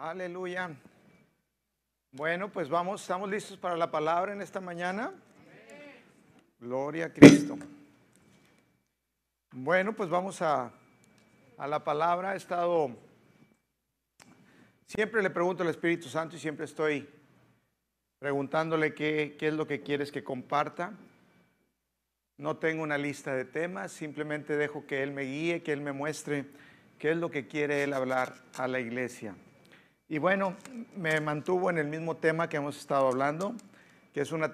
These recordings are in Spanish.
Aleluya. Bueno, pues vamos, estamos listos para la palabra en esta mañana. Gloria a Cristo. Bueno, pues vamos a, a la palabra. He estado, siempre le pregunto al Espíritu Santo y siempre estoy preguntándole qué, qué es lo que quieres que comparta. No tengo una lista de temas, simplemente dejo que Él me guíe, que Él me muestre qué es lo que quiere Él hablar a la iglesia. Y bueno, me mantuvo en el mismo tema que hemos estado hablando, que es una,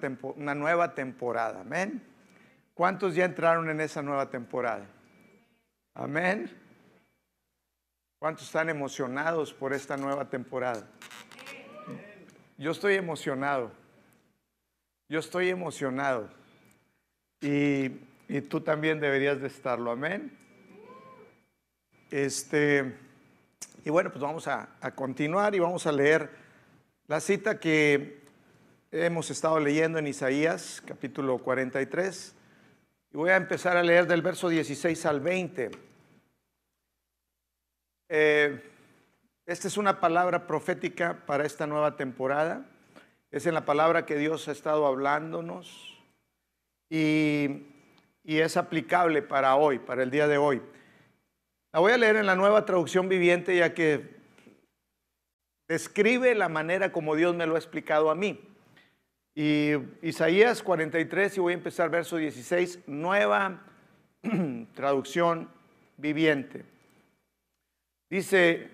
nueva temporada. Amén. ¿Cuántos ya entraron en esa nueva temporada? Amén. ¿Cuántos están emocionados por esta nueva temporada? Yo estoy emocionado. Yo estoy emocionado. Y, y tú también deberías de estarlo. Amén. Este. Y bueno, pues vamos a, continuar y vamos a leer la cita que hemos estado leyendo en Isaías, capítulo 43. Y voy a empezar a leer del verso 16 al 20. Eh, esta es una palabra profética para esta nueva temporada. Es en la palabra que Dios ha estado hablándonos y, y es aplicable para hoy, para el día de hoy. La voy a leer en la nueva traducción viviente ya que describe la manera como Dios me lo ha explicado a mí. Y Isaías 43, y voy a empezar verso 16, nueva traducción viviente. Dice,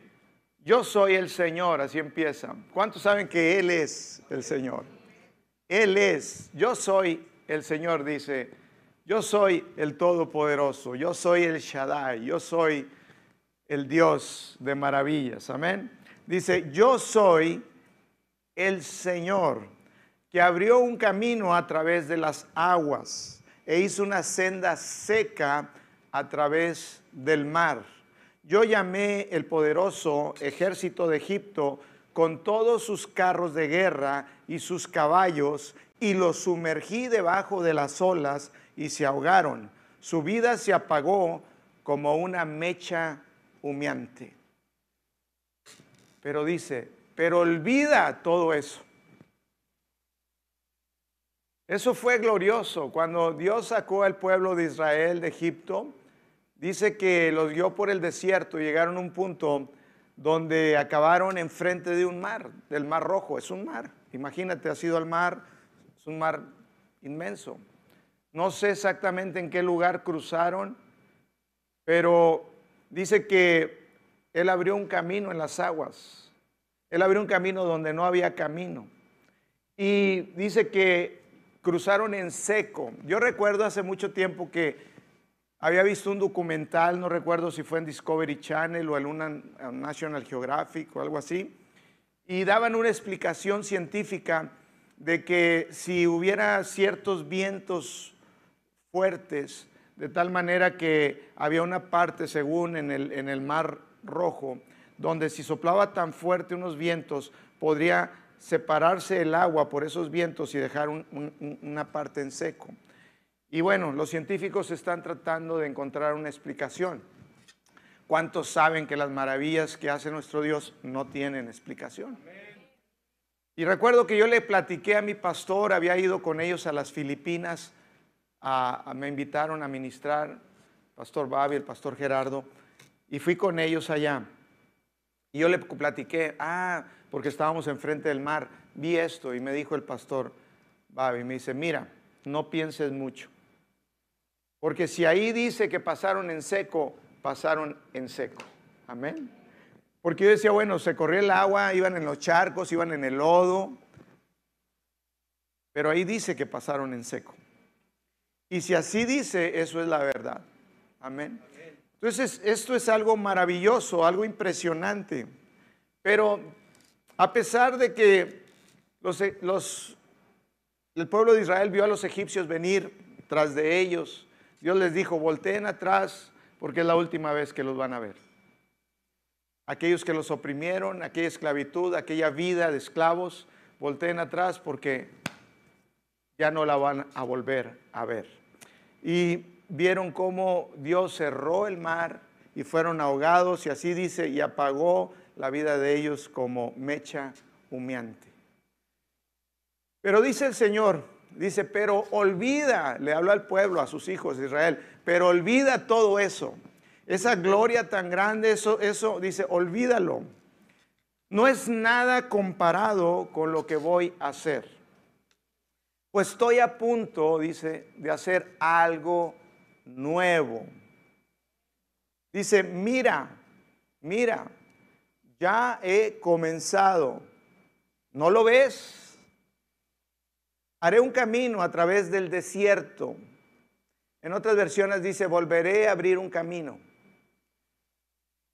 yo soy el Señor, así empieza. ¿Cuántos saben que Él es el Señor? Él es, yo soy el Señor, dice yo soy el Todopoderoso, yo soy el Shaddai, yo soy el Dios de maravillas. Amén. Dice, yo soy el Señor que abrió un camino a través de las aguas e hizo una senda seca a través del mar. Yo llamé el poderoso ejército de Egipto con todos sus carros de guerra y sus caballos y los sumergí debajo de las olas y se ahogaron. Su vida se apagó como una mecha humeante. Pero dice, pero olvida todo eso. Eso fue glorioso. Cuando Dios sacó al pueblo de Israel de Egipto, dice que los guió por el desierto y llegaron a un punto donde acabaron enfrente de un mar, del mar rojo. Es un mar. Imagínate, ha sido al mar, es un mar inmenso. No sé exactamente en qué lugar cruzaron, pero dice que Él abrió un camino en las aguas. Él abrió un camino donde no había camino. Y dice que cruzaron en seco. Yo recuerdo hace mucho tiempo que había visto un documental, no recuerdo si fue en Discovery Channel o en National Geographic o algo así, y daban una explicación científica de que si hubiera ciertos vientos fuertes, de tal manera que había una parte, según en el, en el Mar Rojo, donde si soplaba tan fuerte unos vientos, podría separarse el agua por esos vientos y dejar una parte en seco. Y bueno, los científicos están tratando de encontrar una explicación. ¿Cuántos saben que las maravillas que hace nuestro Dios no tienen explicación? Y recuerdo que yo le platiqué a mi pastor, había ido con ellos a las Filipinas me invitaron a ministrar, Pastor Babi, el Pastor Gerardo, y fui con ellos allá. Y yo le platiqué, ah, porque estábamos enfrente del mar, vi esto, y me dijo el Pastor Babi, me dice, mira, no pienses mucho, porque si ahí dice que pasaron en seco, pasaron en seco. Amén. Porque yo decía, bueno, se corrió el agua, iban en los charcos, iban en el lodo, pero ahí dice que pasaron en seco. Y si así dice, eso es la verdad. Amén. Entonces, esto es algo maravilloso, algo impresionante. Pero a pesar de que el pueblo de Israel vio a los egipcios venir tras de ellos, Dios les dijo, volteen atrás porque es la última vez que los van a ver. Aquellos que los oprimieron, aquella esclavitud, aquella vida de esclavos, volteen atrás porque ya no la van a volver a ver y vieron cómo Dios cerró el mar y fueron ahogados y así dice, y apagó la vida de ellos como mecha humeante. Pero dice el Señor, dice, pero olvida, le habla al pueblo, a sus hijos de Israel, pero olvida todo eso. Esa gloria tan grande, eso, eso dice, olvídalo. No es nada comparado con lo que voy a hacer. Pues estoy a punto, dice, de hacer algo nuevo. Dice, mira, mira, ya he comenzado. ¿No lo ves? Haré un camino a través del desierto. En otras versiones dice, volveré a abrir un camino.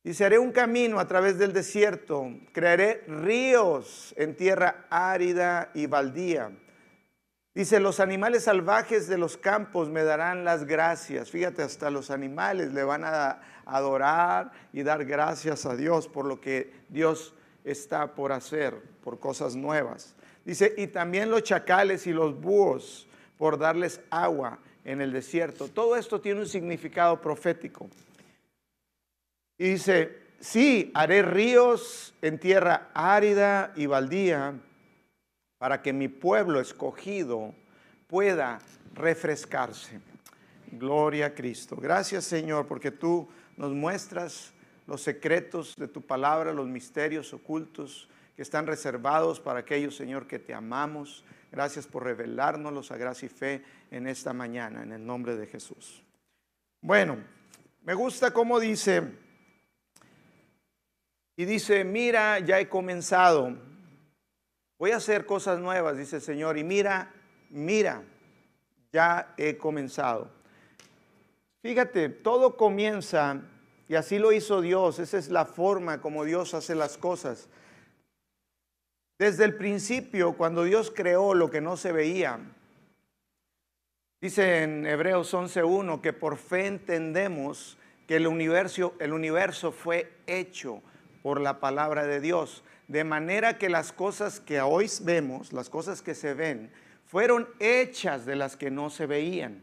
Dice, haré un camino a través del desierto, crearé ríos en tierra árida y baldía. Dice, los animales salvajes de los campos me darán las gracias. Fíjate, hasta los animales le van a adorar y dar gracias a Dios por lo que Dios está por hacer, por cosas nuevas. Dice, y también los chacales y los búhos por darles agua en el desierto. Todo esto tiene un significado profético. Y dice, sí, haré ríos en tierra árida y baldía para que mi pueblo escogido pueda refrescarse. Gloria a Cristo. Gracias Señor porque tú nos muestras los secretos de tu palabra, los misterios ocultos que están reservados para aquellos, Señor, que te amamos. Gracias por revelárnoslos a gracia y fe en esta mañana, en el nombre de Jesús. Bueno, me gusta cómo dice, y dice, mira, ya he comenzado, voy a hacer cosas nuevas, dice el Señor, y mira, mira, ya he comenzado. Fíjate, todo comienza, y así lo hizo Dios, esa es la forma como Dios hace las cosas. Desde el principio, cuando Dios creó lo que no se veía, dice en Hebreos 11.1 que por fe entendemos que el universo, el universo fue hecho por la palabra de Dios. De manera que las cosas que hoy vemos, las cosas que se ven, fueron hechas de las que no se veían.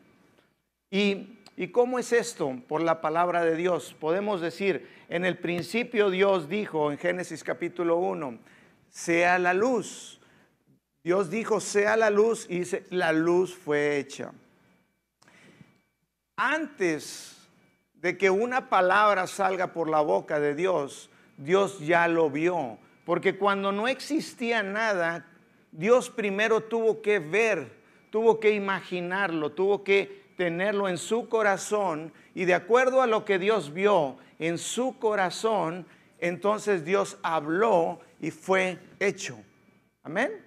¿Y, ¿Y cómo es esto? Por la palabra de Dios. Podemos decir, en el principio Dios dijo en Génesis capítulo 1, sea la luz. Dios dijo, sea la luz, y dice, la luz fue hecha. Antes de que una palabra salga por la boca de Dios, Dios ya lo vio. Porque cuando no existía nada, Dios primero tuvo que ver, tuvo que imaginarlo, tuvo que tenerlo en su corazón y de acuerdo a lo que Dios vio en su corazón, entonces Dios habló y fue hecho. Amén.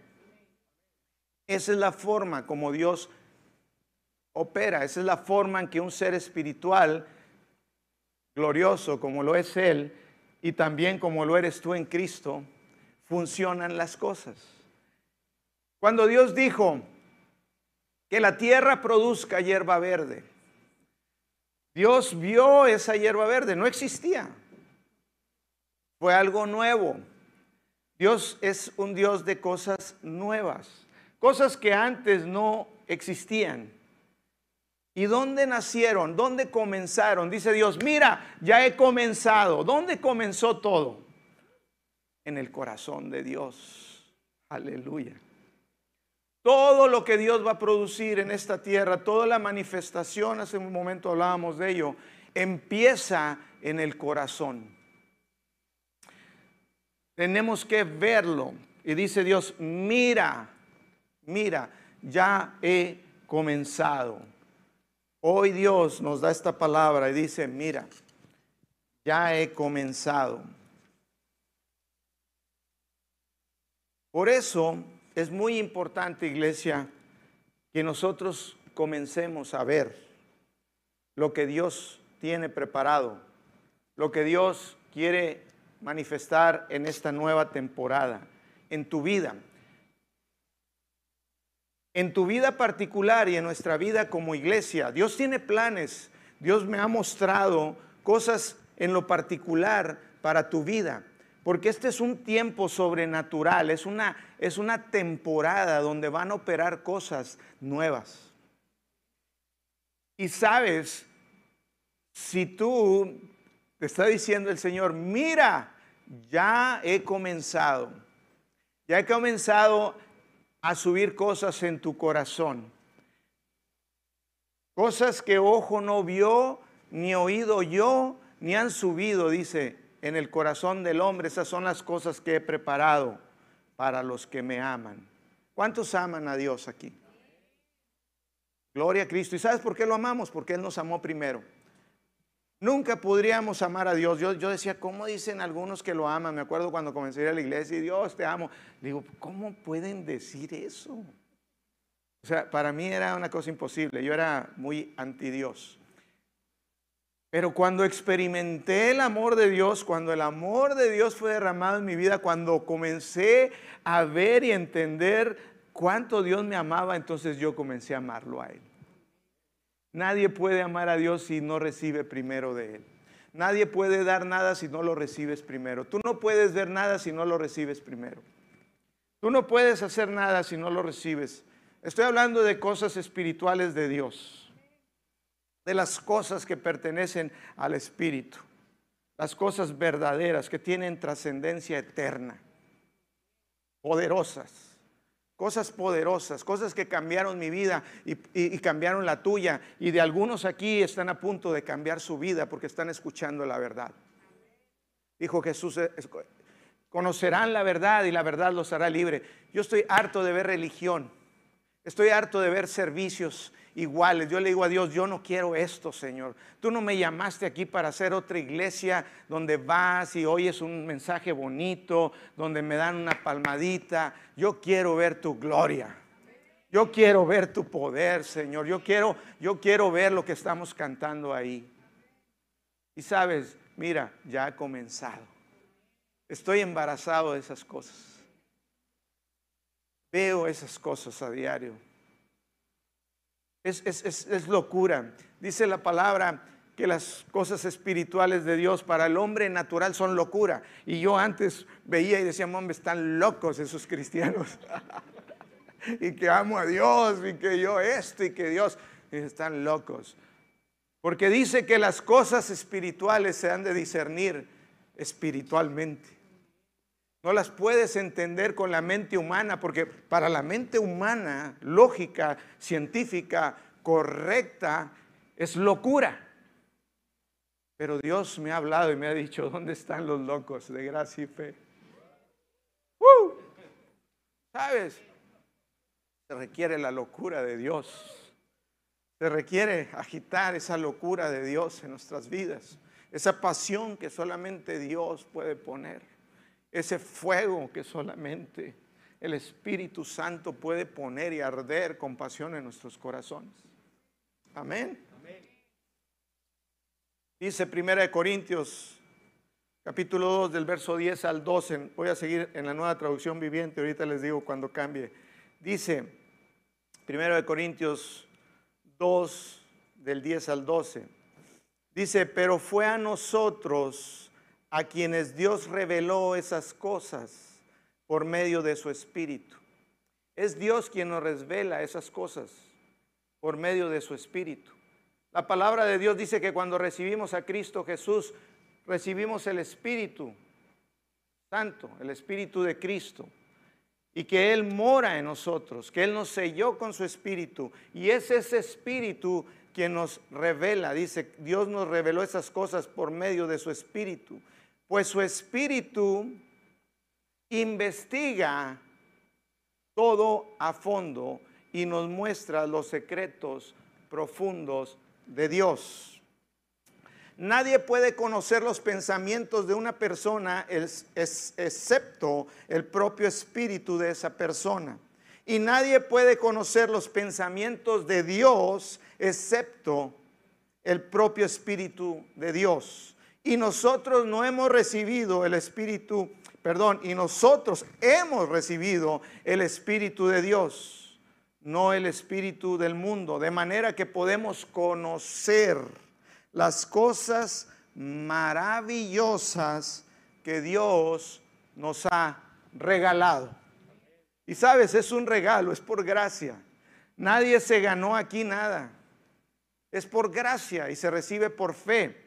Esa es la forma como Dios opera, esa es la forma en que un ser espiritual glorioso como lo es Él y también como lo eres tú en Cristo, funcionan las cosas. Cuando Dios dijo que la tierra produzca hierba verde, Dios vio esa hierba verde, no existía. Fue algo nuevo. Dios es un Dios de cosas nuevas, cosas que antes no existían. ¿Y dónde nacieron? ¿Dónde comenzaron? Dice Dios, mira, ya he comenzado. ¿Dónde comenzó todo? En el corazón de Dios. Aleluya. Todo lo que Dios va a producir en esta tierra, toda la manifestación, hace un momento hablábamos de ello, empieza en el corazón. Tenemos que verlo. Y dice Dios, mira, mira, ya he comenzado. Hoy Dios nos da esta palabra y dice, mira, ya he comenzado. Por eso es muy importante, iglesia, que nosotros comencemos a ver lo que Dios tiene preparado, lo que Dios quiere manifestar en esta nueva temporada, en tu vida. En tu vida particular y en nuestra vida como iglesia, Dios tiene planes. Dios me ha mostrado cosas en lo particular para tu vida. Porque este es un tiempo sobrenatural, es una, es una temporada donde van a operar cosas nuevas. Y sabes, si tú te está diciendo el Señor, mira, ya he comenzado, ya he comenzado a subir cosas en tu corazón. Cosas que ojo no vio, ni oído yo, ni han subido, dice, en el corazón del hombre. Esas son las cosas que he preparado para los que me aman. ¿Cuántos aman a Dios aquí? Gloria a Cristo. ¿Y sabes por qué lo amamos? Porque Él nos amó primero. Nunca podríamos amar a Dios. Yo, decía, ¿cómo dicen algunos que lo aman? Me acuerdo cuando comencé a ir a la iglesia y Dios te amo. Digo, ¿cómo pueden decir eso? O sea, para mí era una cosa imposible. Yo era muy anti Dios. Pero cuando experimenté el amor de Dios, cuando el amor de Dios fue derramado en mi vida, cuando comencé a ver y entender cuánto Dios me amaba, entonces yo comencé a amarlo a Él. Nadie puede amar a Dios si no recibe primero de Él. Nadie puede dar nada si no lo recibes primero. Tú no puedes ver nada si no lo recibes primero. Tú no puedes hacer nada si no lo recibes. Estoy hablando de cosas espirituales de Dios de las cosas que pertenecen al Espíritu, las cosas verdaderas que tienen trascendencia eterna, poderosas, cosas poderosas, cosas que cambiaron mi vida y, cambiaron la tuya. Y de algunos aquí están a punto de cambiar su vida porque están escuchando la verdad. Dijo Jesús, conocerán la verdad y la verdad los hará libre. Yo estoy harto de ver religión, estoy harto de ver servicios iguales. Yo le digo a Dios, yo no quiero esto, Señor. Tú no me llamaste aquí para hacer otra iglesia donde vas y oyes un mensaje bonito, donde me dan una palmadita. Yo quiero ver tu gloria. Yo quiero ver tu poder, Señor. Yo quiero, yo quiero ver lo que estamos cantando ahí. Y sabes, mira, ya ha comenzado. Estoy embarazado de esas cosas. Veo esas cosas a diario. Es, locura. Dice la palabra que las cosas espirituales de Dios para el hombre natural son locura. Y yo antes veía y decía, hombre, están locos esos cristianos. y que amo a Dios y que yo esto y que Dios, están locos. Porque dice que las cosas espirituales se han de discernir espiritualmente. No las puedes entender con la mente humana, porque para la mente humana, lógica, científica, correcta, es locura. Pero Dios me ha hablado y me ha dicho, ¿dónde están los locos de gracia y fe? ¡Uh! ¿Sabes? Se requiere la locura de Dios. Se requiere agitar esa locura de Dios en nuestras vidas. Esa pasión que solamente Dios puede poner ese fuego que solamente el Espíritu Santo puede poner y arder con pasión en nuestros corazones. Amén. Dice Primera de Corintios, capítulo 2, del verso 10 al 12. Voy a seguir en la nueva traducción viviente, ahorita les digo cuando cambie. Dice, Primera de Corintios 2, del 10 al 12. Dice, pero fue a nosotros a quienes Dios reveló esas cosas por medio de su Espíritu. Es Dios quien nos revela esas cosas por medio de su Espíritu. La palabra de Dios dice que cuando recibimos a Cristo Jesús, recibimos el Espíritu Santo, el Espíritu de Cristo, y que Él mora en nosotros, que Él nos selló con su Espíritu, y es ese Espíritu quien nos revela, dice, Dios nos reveló esas cosas por medio de su Espíritu pues su espíritu investiga todo a fondo y nos muestra los secretos profundos de Dios. Nadie puede conocer los pensamientos de una persona excepto el propio espíritu de esa persona. Y nadie puede conocer los pensamientos de Dios excepto el propio espíritu de Dios y nosotros no hemos recibido el Espíritu, perdón, y nosotros hemos recibido el Espíritu de Dios, no el Espíritu del mundo, de manera que podemos conocer las cosas maravillosas que Dios nos ha regalado. Y sabes, es un regalo, es por gracia. Nadie se ganó aquí nada. Es por gracia y se recibe por fe.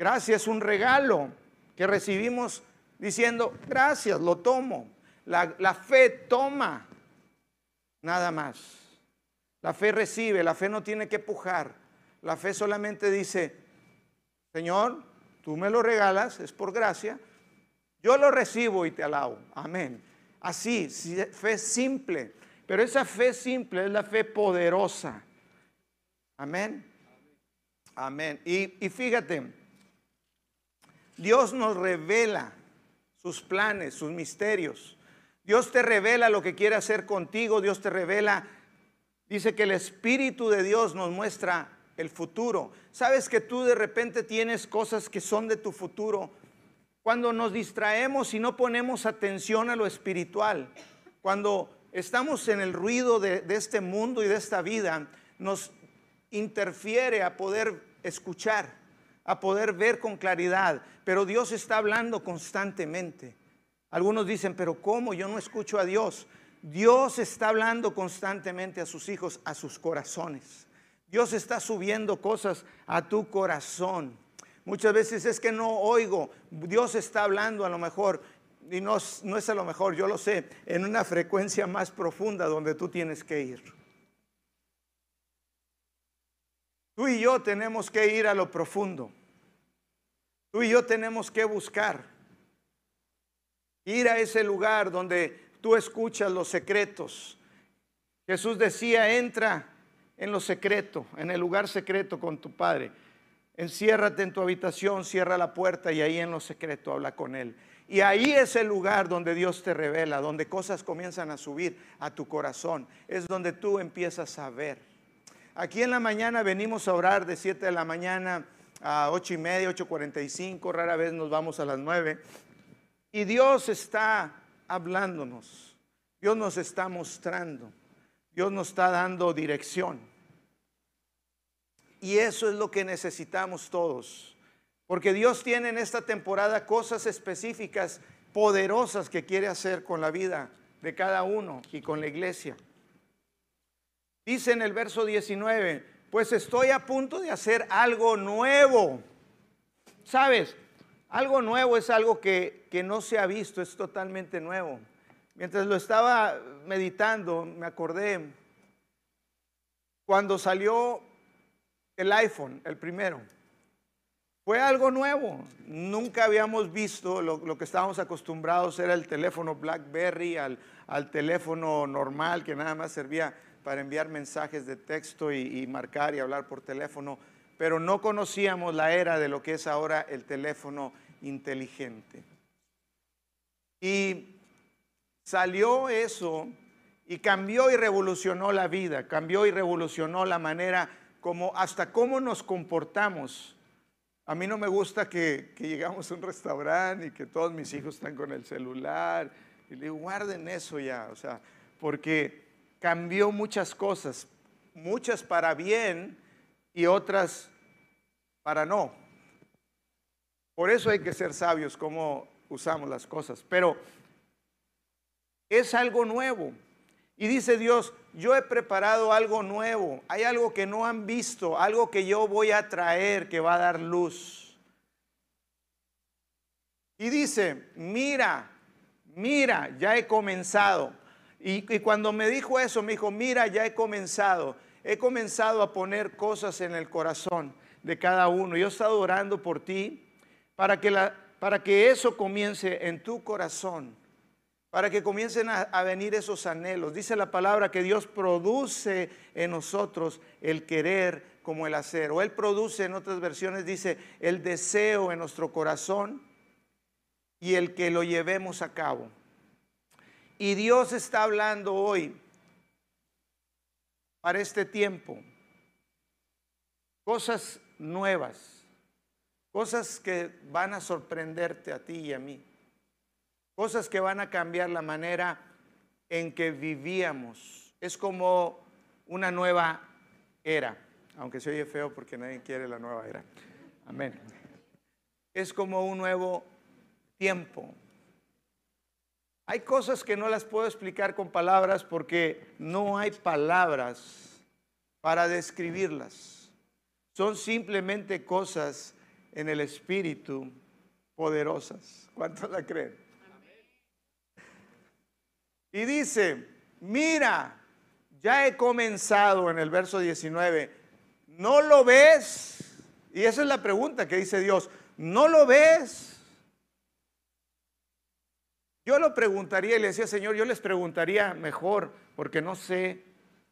Gracia es un regalo que recibimos diciendo, gracias, lo tomo. La, la fe toma, nada más. La fe recibe, la fe no tiene que pujar. La fe solamente dice, Señor, tú me lo regalas, es por gracia, yo lo recibo y te alabo. Amén. Así, fe simple. Pero esa fe simple es la fe poderosa. Amén. Amén. Y, y fíjate, Dios nos revela sus planes, sus misterios. Dios te revela lo que quiere hacer contigo. Dios te revela, dice que el Espíritu de Dios nos muestra el futuro. Sabes que tú de repente tienes cosas que son de tu futuro. Cuando nos distraemos y no ponemos atención a lo espiritual, cuando estamos en el ruido de, de este mundo y de esta vida, nos interfiere a poder escuchar a poder ver con claridad, pero Dios está hablando constantemente. Algunos dicen, pero ¿cómo? Yo no escucho a Dios. Dios está hablando constantemente a sus hijos, a sus corazones. Dios está subiendo cosas a tu corazón. Muchas veces es que no oigo. Dios está hablando a lo mejor, y no, no es a lo mejor, yo lo sé, en una frecuencia más profunda donde tú tienes que ir. Tú y yo tenemos que ir a lo profundo. Tú y yo tenemos que buscar ir a ese lugar donde tú escuchas los secretos. Jesús decía, entra en lo secreto, en el lugar secreto con tu Padre. Enciérrate en tu habitación, cierra la puerta y ahí en lo secreto habla con Él. Y ahí es el lugar donde Dios te revela, donde cosas comienzan a subir a tu corazón. Es donde tú empiezas a ver. Aquí en la mañana venimos a orar de 7 de la mañana a ocho y media, ocho cuarenta y cinco, rara vez nos vamos a las nueve. Y Dios está hablándonos, Dios nos está mostrando, Dios nos está dando dirección. Y eso es lo que necesitamos todos, porque Dios tiene en esta temporada cosas específicas, poderosas que quiere hacer con la vida de cada uno y con la iglesia. Dice en el verso 19, pues estoy a punto de hacer algo nuevo. ¿Sabes? Algo nuevo es algo que, no se ha visto, es totalmente nuevo. Mientras lo estaba meditando, me acordé cuando salió el iPhone, el primero. Fue algo nuevo. Nunca habíamos visto lo, que estábamos acostumbrados, era el teléfono BlackBerry, al, al teléfono normal que nada más servía para enviar mensajes de texto y, marcar y hablar por teléfono, pero no conocíamos la era de lo que es ahora el teléfono inteligente. Y salió eso y cambió y revolucionó la vida, cambió y revolucionó la manera como hasta cómo nos comportamos. A mí no me gusta que, que llegamos a un restaurante y que todos mis hijos están con el celular. Y le digo, guarden eso ya, o sea, porque cambió muchas cosas, muchas para bien y otras para no. Por eso hay que ser sabios cómo usamos las cosas. Pero es algo nuevo. Y dice Dios, yo he preparado algo nuevo. Hay algo que no han visto, algo que yo voy a traer que va a dar luz. Y dice, mira, mira, ya he comenzado. Y, cuando me dijo eso, me dijo, mira, ya he comenzado, he comenzado a poner cosas en el corazón de cada uno. Yo he estado orando por ti para que, la, para que eso comience en tu corazón, para que comiencen a, a venir esos anhelos. Dice la palabra que Dios produce en nosotros el querer como el hacer, o Él produce, en otras versiones dice, el deseo en nuestro corazón y el que lo llevemos a cabo. Y Dios está hablando hoy para este tiempo cosas nuevas, cosas que van a sorprenderte a ti y a mí, cosas que van a cambiar la manera en que vivíamos. Es como una nueva era, aunque se oye feo porque nadie quiere la nueva era. Amén. Es como un nuevo tiempo, hay cosas que no las puedo explicar con palabras porque no hay palabras para describirlas. Son simplemente cosas en el espíritu poderosas. ¿Cuántos la creen? Y dice, mira, ya he comenzado en el verso 19, ¿no lo ves? Y esa es la pregunta que dice Dios, ¿no lo ves? Yo lo preguntaría y le decía, Señor, yo les preguntaría mejor, porque no sé,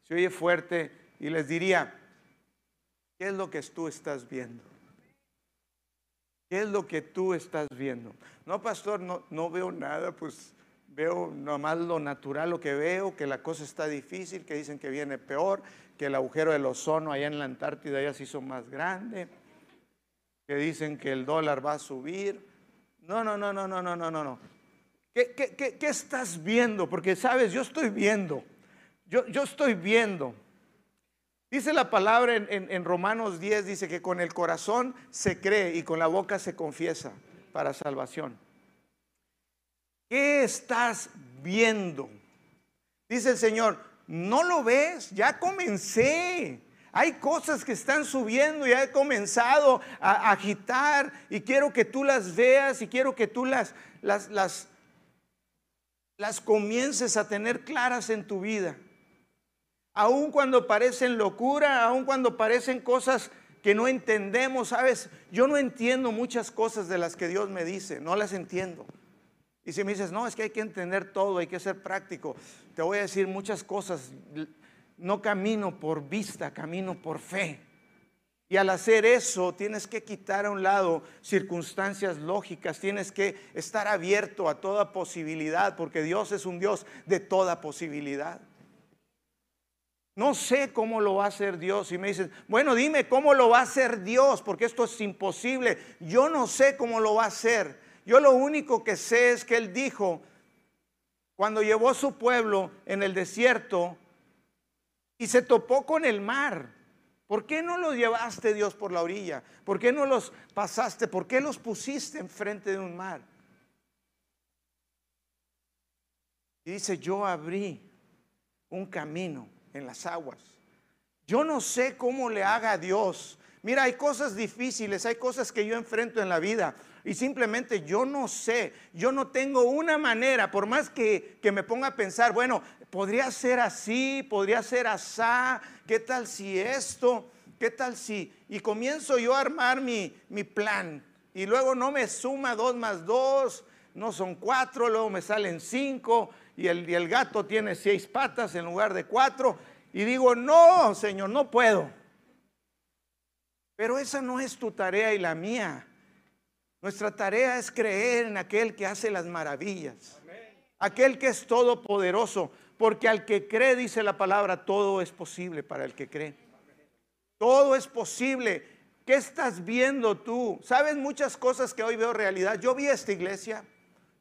se oye fuerte, y les diría, ¿qué es lo que tú estás viendo? ¿Qué es lo que tú estás viendo? No, pastor, no, no veo nada, pues veo nomás lo natural, lo que veo, que la cosa está difícil, que dicen que viene peor, que el agujero del ozono allá en la Antártida ya se hizo más grande, que dicen que el dólar va a subir. No, no, no, no, no, no, no, no. ¿Qué, estás viendo? Porque sabes, yo estoy viendo, yo, yo estoy viendo. Dice la palabra en, Romanos 10, dice que con el corazón se cree y con la boca se confiesa para salvación. ¿Qué estás viendo? Dice el Señor, ¿no lo ves? Ya comencé. Hay cosas que están subiendo y he comenzado a agitar y quiero que tú las veas y quiero que tú las, las, las, las comiences a tener claras en tu vida aun cuando parecen locura, aun cuando parecen cosas que no entendemos, ¿sabes? Yo no entiendo muchas cosas de las que Dios me dice, no las entiendo. Y si me dices, no, es que hay que entender todo, hay que ser práctico, te voy a decir muchas cosas. No camino por vista, camino por fe. Y al hacer eso, tienes que quitar a un lado circunstancias lógicas, tienes que estar abierto a toda posibilidad, porque Dios es un Dios de toda posibilidad. No sé cómo lo va a hacer Dios. Y me dicen, bueno, dime cómo lo va a hacer Dios, porque esto es imposible. Yo no sé cómo lo va a hacer. Yo lo único que sé es que Él dijo, cuando llevó a su pueblo en el desierto y se topó con el mar, ¿por qué no los llevaste Dios por la orilla? ¿Por qué no los pasaste? ¿Por qué los pusiste enfrente de un mar? Y dice, yo abrí un camino en las aguas. Yo no sé cómo le haga a Dios. Mira, hay cosas difíciles, hay cosas que yo enfrento en la vida y simplemente yo no sé, yo no tengo una manera, por más que, que me ponga a pensar, bueno, podría ser así, podría ser asá, ¿qué tal si esto? ¿Qué tal si? Y comienzo yo a armar mi, mi plan y luego no me suma dos más dos, no son cuatro, luego me salen cinco y el, gato tiene seis patas en lugar de cuatro. Y digo, no, Señor, no puedo. Pero esa no es tu tarea y la mía. Nuestra tarea es creer en aquel que hace las maravillas. Aquel que es todopoderoso. Porque al que cree, dice la palabra, todo es posible para el que cree. Todo es posible. ¿Qué estás viendo tú? ¿Sabes muchas cosas que hoy veo realidad? Yo vi esta iglesia.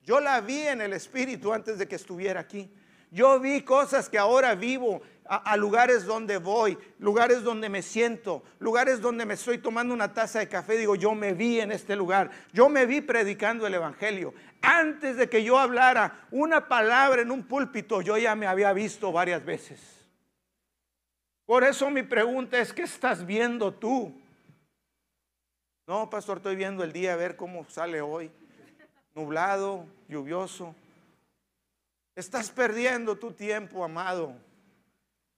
Yo la vi en el Espíritu antes de que estuviera aquí. Yo vi cosas que ahora vivo a, lugares donde voy, lugares donde me siento, lugares donde me estoy tomando una taza de café. Digo, yo me vi en este lugar. Yo me vi predicando el Evangelio. Antes de que yo hablara una palabra en un púlpito, yo ya me había visto varias veces. Por eso mi pregunta es, ¿qué estás viendo tú? No, pastor, estoy viendo el día a ver cómo sale hoy nublado, lluvioso. Estás perdiendo tu tiempo, amado.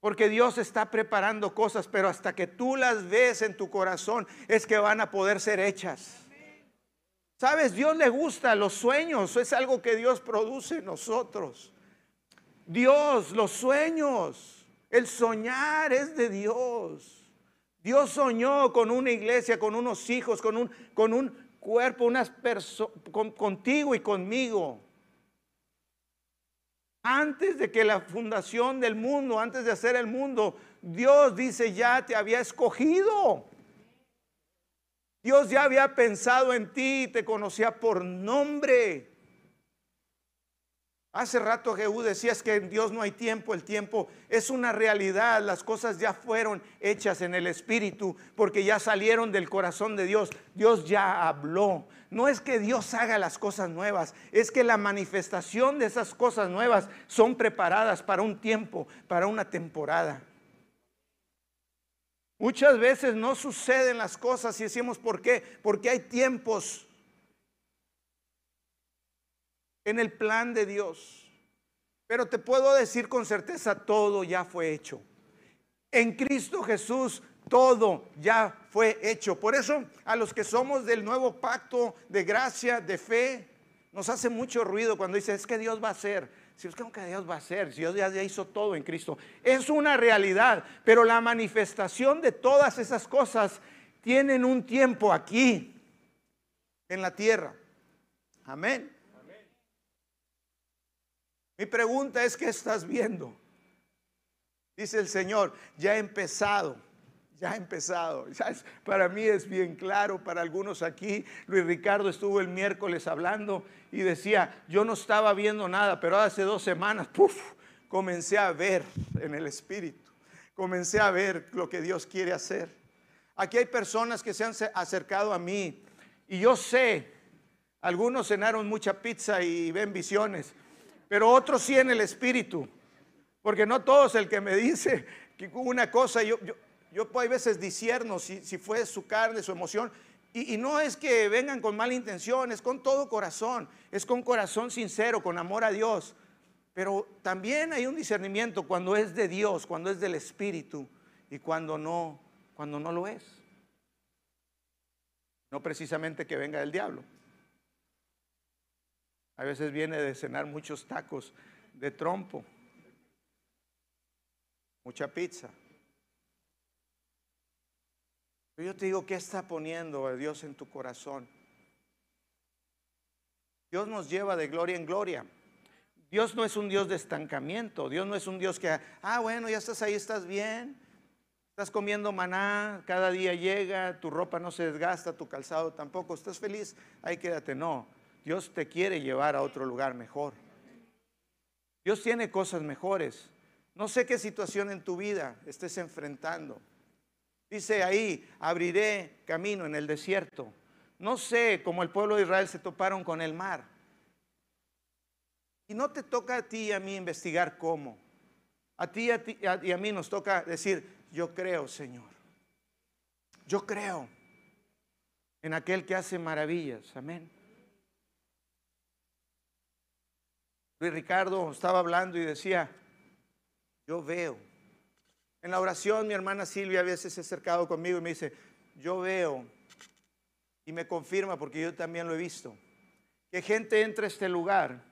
Porque Dios está preparando cosas, pero hasta que tú las ves en tu corazón es que van a poder ser hechas. Sabes, Dios le gusta los sueños, es algo que Dios produce en nosotros. Dios, los sueños, el soñar es de Dios. Dios soñó con una iglesia, con unos hijos, con un, con un cuerpo, unas personas, contigo y conmigo. Antes de que la fundación del mundo, antes de hacer el mundo, Dios dice ya te había escogido. Dios ya había pensado en ti, te conocía por nombre. Hace rato Jehú decías que en Dios no hay tiempo, el tiempo es una realidad, las cosas ya fueron hechas en el Espíritu porque ya salieron del corazón de Dios, Dios ya habló. No es que Dios haga las cosas nuevas, es que la manifestación de esas cosas nuevas son preparadas para un tiempo, para una temporada. Muchas veces no suceden las cosas y decimos, ¿por qué? Porque hay tiempos en el plan de Dios. Pero te puedo decir con certeza, todo ya fue hecho. En Cristo Jesús todo ya fue hecho. Por eso a los que somos del nuevo pacto de gracia, de fe, nos hace mucho ruido cuando dice, es que Dios va a hacer. Si es que Dios va a hacer, si Dios ya, hizo todo en Cristo. Es una realidad, pero la manifestación de todas esas cosas tienen un tiempo aquí, en la tierra. Amén. Mi pregunta es, ¿qué estás viendo? Dice el Señor, ya ha empezado, ya ha empezado. Para mí es bien claro, para algunos aquí, Luis Ricardo estuvo el miércoles hablando y decía, yo no estaba viendo nada, pero hace dos semanas, puff, comencé a ver en el Espíritu, comencé a ver lo que Dios quiere hacer. Aquí hay personas que se han acercado a mí y yo sé, algunos cenaron mucha pizza y ven visiones, pero otros sí en el espíritu. Porque no todos el que me dice que una cosa, yo, yo, yo hay veces disierno si, si fue su carne, su emoción. Y, y, no es que vengan con mala intención, es con todo corazón, es con corazón sincero, con amor a Dios. Pero también hay un discernimiento cuando es de Dios, cuando es del Espíritu y cuando no, cuando no lo es. No precisamente que venga del diablo. A veces viene de cenar muchos tacos de trompo, mucha pizza. Pero yo te digo, ¿qué está poniendo Dios en tu corazón? Dios nos lleva de gloria en gloria. Dios no es un Dios de estancamiento. Dios no es un Dios que, ah, bueno, ya estás ahí, estás bien. Estás comiendo maná, cada día llega, tu ropa no se desgasta, tu calzado tampoco. Estás feliz, ahí quédate. No, Dios te quiere llevar a otro lugar mejor. Dios tiene cosas mejores. No sé qué situación en tu vida estés enfrentando. Dice ahí, abriré camino en el desierto. No sé cómo el pueblo de Israel se toparon con el mar. Y no te toca a ti y a mí investigar cómo. A ti, a ti y a mí nos toca decir, yo creo, Señor. Yo creo en aquel que hace maravillas. Amén. Luis Ricardo estaba hablando y decía, yo veo. En la oración mi hermana Silvia a veces se ha acercado conmigo y me dice, yo veo. Y me confirma porque yo también lo he visto. Que gente entra a este lugar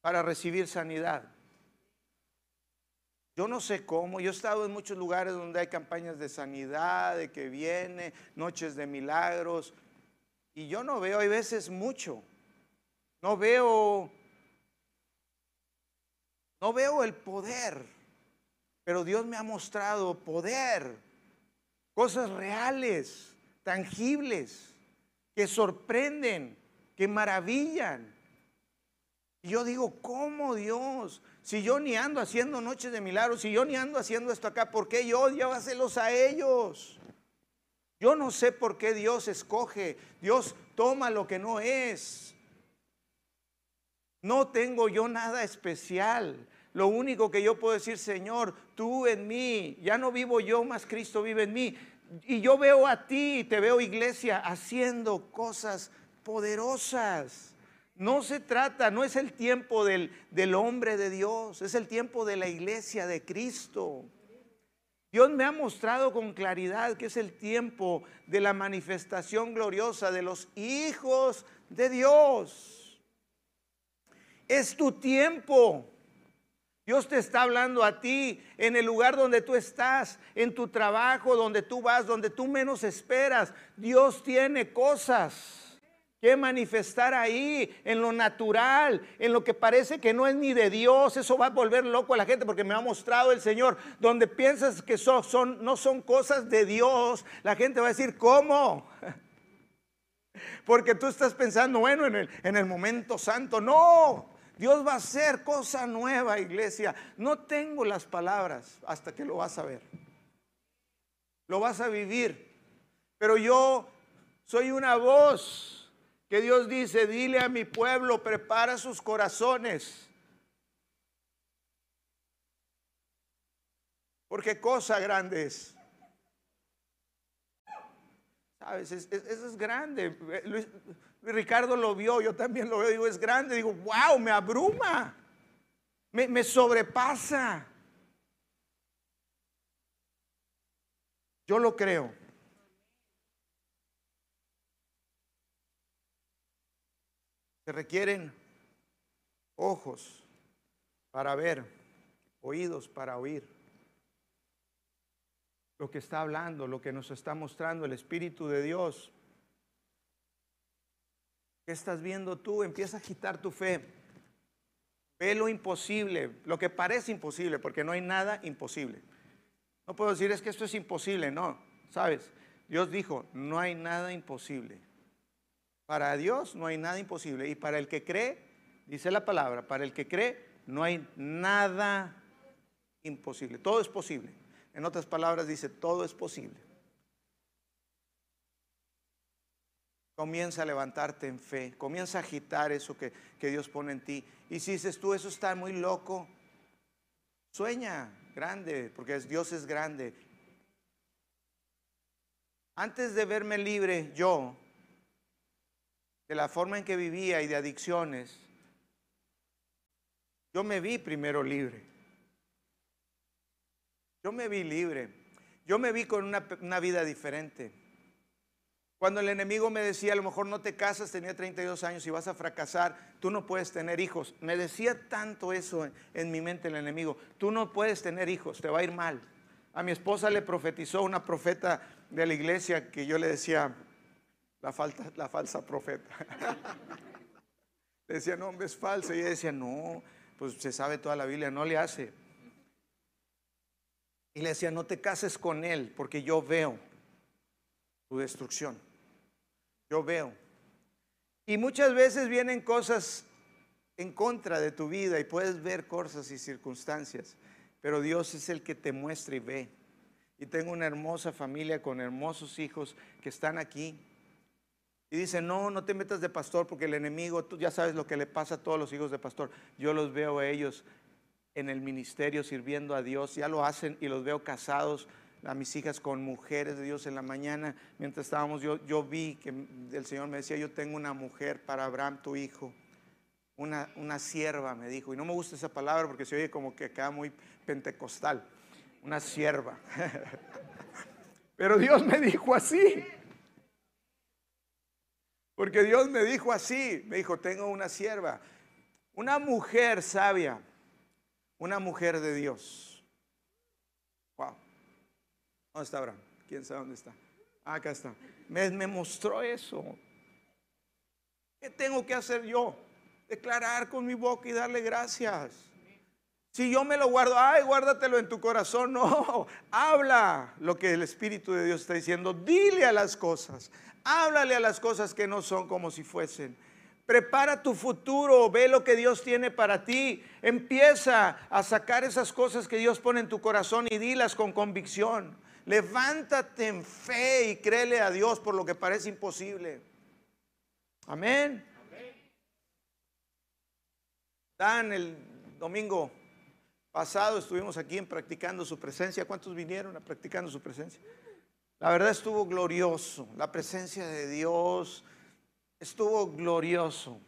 para recibir sanidad. Yo no sé cómo, yo he estado en muchos lugares donde hay campañas de sanidad, de que viene, noches de milagros, y yo no veo, hay veces mucho. No veo, no veo el poder. Pero Dios me ha mostrado poder, cosas reales, tangibles, que sorprenden, que maravillan. Y yo digo, ¿cómo Dios? Si yo ni ando haciendo noches de milagros, si yo ni ando haciendo esto acá, ¿por qué yo? Llévaselos a ellos. Yo no sé por qué Dios escoge. Dios toma lo que no es. No tengo yo nada especial. Lo único que yo puedo decir, Señor, tú en mí, ya no vivo yo, más Cristo vive en mí. Y yo veo a ti, te veo iglesia, haciendo cosas poderosas. No se trata, no es el tiempo del, del hombre de Dios, es el tiempo de la iglesia de Cristo. Dios me ha mostrado con claridad que es el tiempo de la manifestación gloriosa de los hijos de Dios. Es tu tiempo. Dios te está hablando a ti en el lugar donde tú estás, en tu trabajo, donde tú vas, donde tú menos esperas. Dios tiene cosas que manifestar ahí, en lo natural, en lo que parece que no es ni de Dios. Eso va a volver loco a la gente porque me ha mostrado el Señor. Donde piensas que son, no son cosas de Dios, la gente va a decir, ¿cómo? Porque tú estás pensando, bueno, en el, en el momento santo. No, Dios va a hacer cosa nueva, iglesia. No tengo las palabras hasta que lo vas a ver. Lo vas a vivir. Pero yo soy una voz que Dios dice, dile a mi pueblo, prepara sus corazones. Porque cosa grande es. ¿Sabes? Eso es grande. Ricardo lo vio, yo también lo veo, digo, es grande, digo, wow, me abruma, me sobrepasa. Yo lo creo. Se requieren ojos para ver, oídos para oír lo que está hablando, lo que nos está mostrando el Espíritu de Dios. ¿Qué estás viendo tú? Empieza a agitar tu fe. Ve lo imposible, lo que parece imposible, porque no hay nada imposible. No puedo decir es que esto es imposible, no. ¿Sabes? Dios dijo, no hay nada imposible. Para Dios no hay nada imposible. Y para el que cree, dice la palabra, para el que cree, no hay nada imposible. Todo es posible. En otras palabras dice, todo es posible. Comienza a levantarte en fe, comienza a agitar eso que, que Dios pone en ti. Y si dices tú, eso está muy loco, sueña grande, porque Dios es grande. Antes de verme libre yo, de la forma en que vivía y de adicciones, yo me vi primero libre. Yo me vi libre. Yo me vi con una, vida diferente. Cuando el enemigo me decía, a lo mejor no te casas, tenía 32 años y vas a fracasar, tú no puedes tener hijos. Me decía tanto eso en, en, mi mente el enemigo, tú no puedes tener hijos, te va a ir mal. A mi esposa le profetizó una profeta de la iglesia que yo le decía, la, falta, la falsa profeta. decía, no, hombre, es falsa. Y ella decía, no, pues se sabe toda la Biblia, no le hace. Y le decía, no te cases con él porque yo veo tu destrucción. Yo veo. Y muchas veces vienen cosas en contra de tu vida y puedes ver cosas y circunstancias, pero Dios es el que te muestra y ve. Y tengo una hermosa familia con hermosos hijos que están aquí. Y dicen, no, no te metas de pastor porque el enemigo, tú ya sabes lo que le pasa a todos los hijos de pastor. Yo los veo a ellos en el ministerio sirviendo a Dios, ya lo hacen y los veo casados, a mis hijas con mujeres de Dios en la mañana, mientras estábamos, yo, yo vi que el Señor me decía, yo tengo una mujer para Abraham, tu hijo, una, una sierva, me dijo, y no me gusta esa palabra porque se oye como que queda muy pentecostal, una sierva. Pero Dios me dijo así. Porque Dios me dijo así, me dijo, tengo una sierva, una mujer sabia, una mujer de Dios. Wow. ¿Dónde está Abraham? ¿Quién sabe dónde está? Ah, acá está. Me, me mostró eso. ¿Qué tengo que hacer yo? Declarar con mi boca y darle gracias. Si yo me lo guardo, ay, guárdatelo en tu corazón. No, habla lo que el Espíritu de Dios está diciendo. Dile a las cosas. Háblale a las cosas que no son como si fuesen. Prepara tu futuro, ve lo que Dios tiene para ti. Empieza a sacar esas cosas que Dios pone en tu corazón y dilas con convicción. Levántate en fe y créele a Dios por lo que parece imposible. Amén. Dan, el domingo pasado estuvimos aquí en practicando su presencia. ¿Cuántos vinieron a practicando su presencia? La verdad estuvo glorioso. La presencia de Dios estuvo glorioso.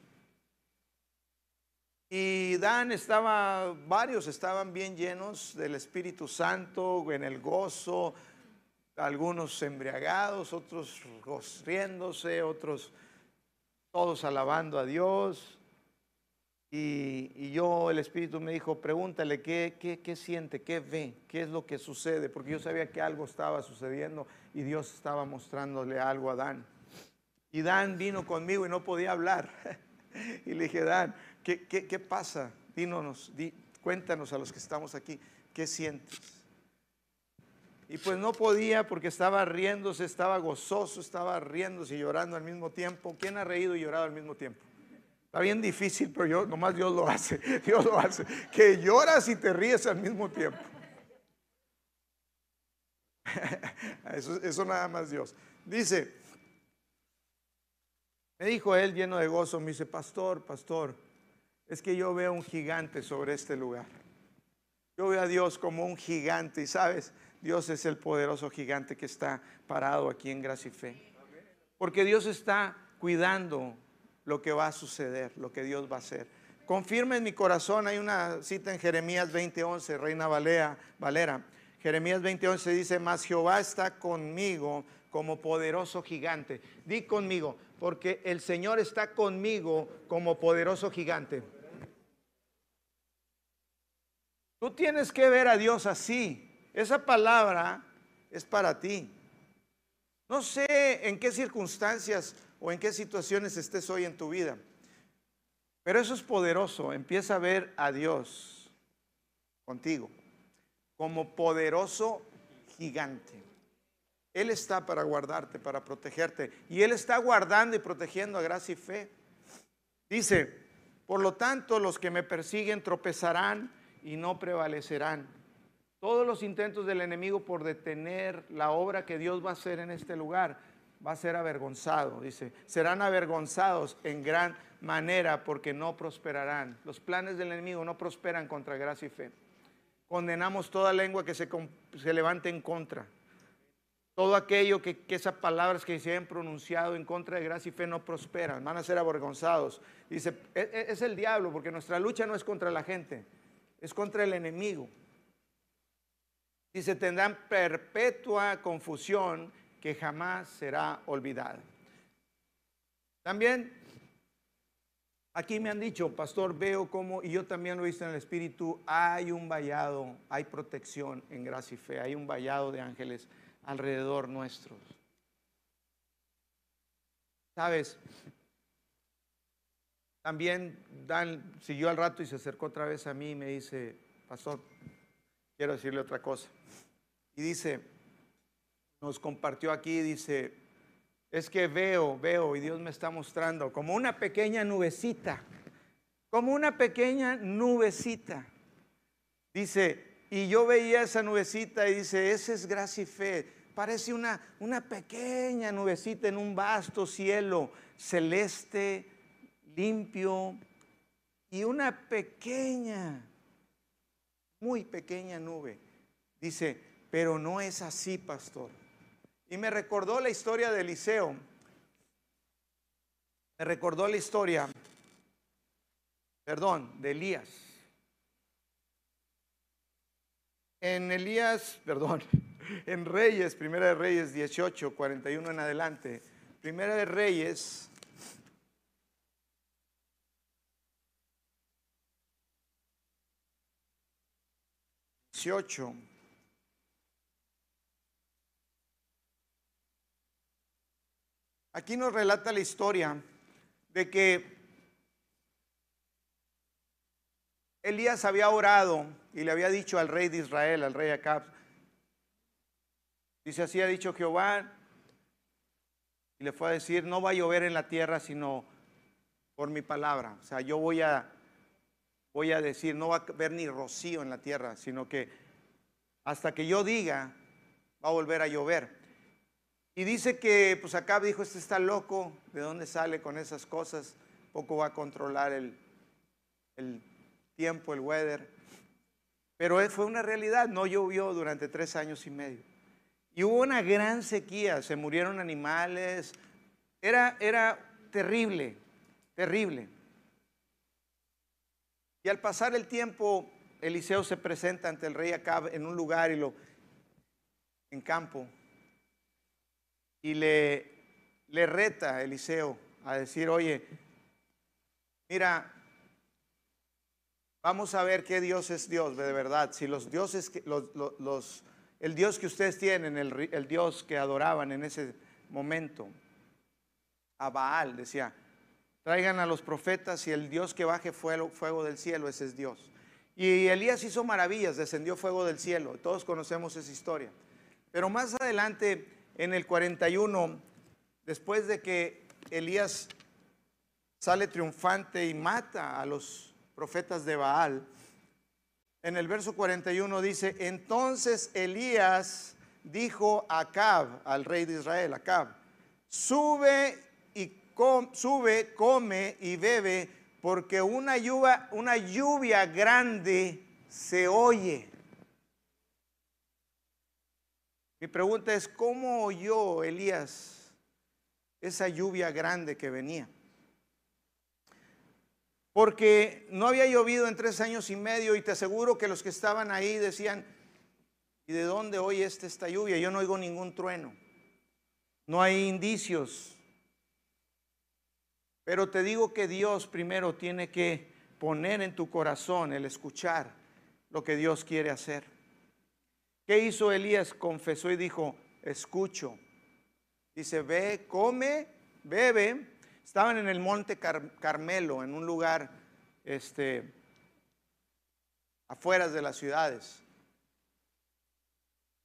Y Dan estaba, varios estaban bien llenos del Espíritu Santo, en el gozo, algunos embriagados, otros riéndose, otros todos alabando a Dios. Y, yo, el Espíritu me dijo, pregúntale qué, qué, qué siente, qué ve, qué es lo que sucede, porque yo sabía que algo estaba sucediendo y Dios estaba mostrándole algo a Dan. Y Dan vino conmigo y no podía hablar. y le dije, Dan, ¿qué, pasa? Dínonos, cuéntanos a los que estamos aquí, ¿qué sientes? Y pues no podía porque estaba riéndose, estaba gozoso, estaba riéndose y llorando al mismo tiempo. ¿Quién ha reído y llorado al mismo tiempo? Está bien difícil, pero yo, nomás Dios lo hace. Dios lo hace. Que lloras y te ríes al mismo tiempo. Eso, eso nada más Dios. Dice, me dijo él lleno de gozo, me dice, pastor, pastor, es que yo veo un gigante sobre este lugar. Yo veo a Dios como un gigante y sabes, Dios es el poderoso gigante que está parado aquí en gracia y fe. Porque Dios está cuidando lo que va a suceder, lo que Dios va a hacer. Confirma en mi corazón, hay una cita en Jeremías 20:11, Reina Valera, Valera. Jeremías 20:11 dice, mas Jehová está conmigo como poderoso gigante. Di conmigo, porque el Señor está conmigo como poderoso gigante. Tú tienes que ver a Dios así. Esa palabra es para ti. No sé en qué circunstancias o en qué situaciones estés hoy en tu vida, pero eso es poderoso. Empieza a ver a Dios contigo como poderoso gigante. Él está para guardarte, para protegerte. Y Él está guardando y protegiendo a gracia y fe. Dice, por lo tanto, los que me persiguen tropezarán y no prevalecerán. Todos los intentos del enemigo por detener la obra que Dios va a hacer en este lugar va a ser avergonzado, dice. Serán avergonzados en gran manera porque no prosperarán. Los planes del enemigo no prosperan contra gracia y fe. Condenamos toda lengua que se, levante en contra. Todo aquello que, esas palabras que se hayan pronunciado en contra de gracia y fe no prosperan, van a ser avergonzados. Dice, es, e, es el diablo, porque nuestra lucha no es contra la gente, es contra el enemigo. Dice, tendrán perpetua confusión que jamás será olvidada. También aquí me han dicho, pastor, veo como, y yo también lo he visto en el Espíritu, hay un vallado, hay protección en gracia y fe, hay un vallado de ángeles alrededor nuestros. Sabes, también Dan siguió al rato y se acercó otra vez a mí y me dice, pastor, quiero decirle otra cosa. Y dice, nos compartió aquí, dice, es que veo, veo y Dios me está mostrando como una pequeña nubecita, como una pequeña nubecita. Dice, y yo veía esa nubecita y dice, esa es gracia y fe. Parece una, una pequeña nubecita en un vasto cielo celeste, limpio, y una pequeña, muy pequeña nube. Dice, pero no es así, pastor. Y me recordó la historia de Eliseo. Me recordó la historia, perdón, de Elías. En Elías, perdón, en Reyes, Primera de Reyes 18, 41 en adelante. Primera de Reyes. Dieciocho. Aquí nos relata la historia de que Elías había orado y le había dicho al rey de Israel, al rey Acab, dice así ha dicho Jehová, y le fue a decir, no va a llover en la tierra sino por mi palabra. O sea, yo voy a, voy a decir, no va a haber ni rocío en la tierra, sino que hasta que yo diga, va a volver a llover. Y dice que, pues acá dijo, este está loco, ¿de dónde sale con esas cosas? Poco va a controlar el, el tiempo, el weather. Pero fue una realidad, no llovió durante tres años y medio. Y hubo una gran sequía, se murieron animales, era, era terrible, terrible. Y al pasar el tiempo, Eliseo se presenta ante el rey Acab en un lugar y lo en campo y le, le reta a Eliseo a decir, oye, mira, vamos a ver qué Dios es Dios de verdad. Si los dioses, los, los, el Dios que ustedes tienen, el, el Dios que adoraban en ese momento, a Baal, decía, traigan a los profetas y el Dios que baje fuego, fuego del cielo, ese es Dios. Y Elías hizo maravillas, descendió fuego del cielo, todos conocemos esa historia. Pero más adelante en el 41, después de que Elías sale triunfante y mata a los profetas de Baal, en el verso 41 dice, entonces Elías dijo a Acab, al rey de Israel, Acab, sube y sube, come y bebe, porque una lluvia, una lluvia grande se oye. Mi pregunta es, ¿cómo oyó Elías esa lluvia grande que venía. Porque no había llovido en tres años y medio y te aseguro que los que estaban ahí decían, ¿y de dónde hoy está esta lluvia? Yo no oigo ningún trueno. No hay indicios. Pero te digo que Dios primero tiene que poner en tu corazón el escuchar lo que Dios quiere hacer. ¿Qué hizo Elías? Confesó y dijo, escucho. Dice, ve, come, bebe. Estaban en el monte Carmelo, en un lugar este, afuera de las ciudades.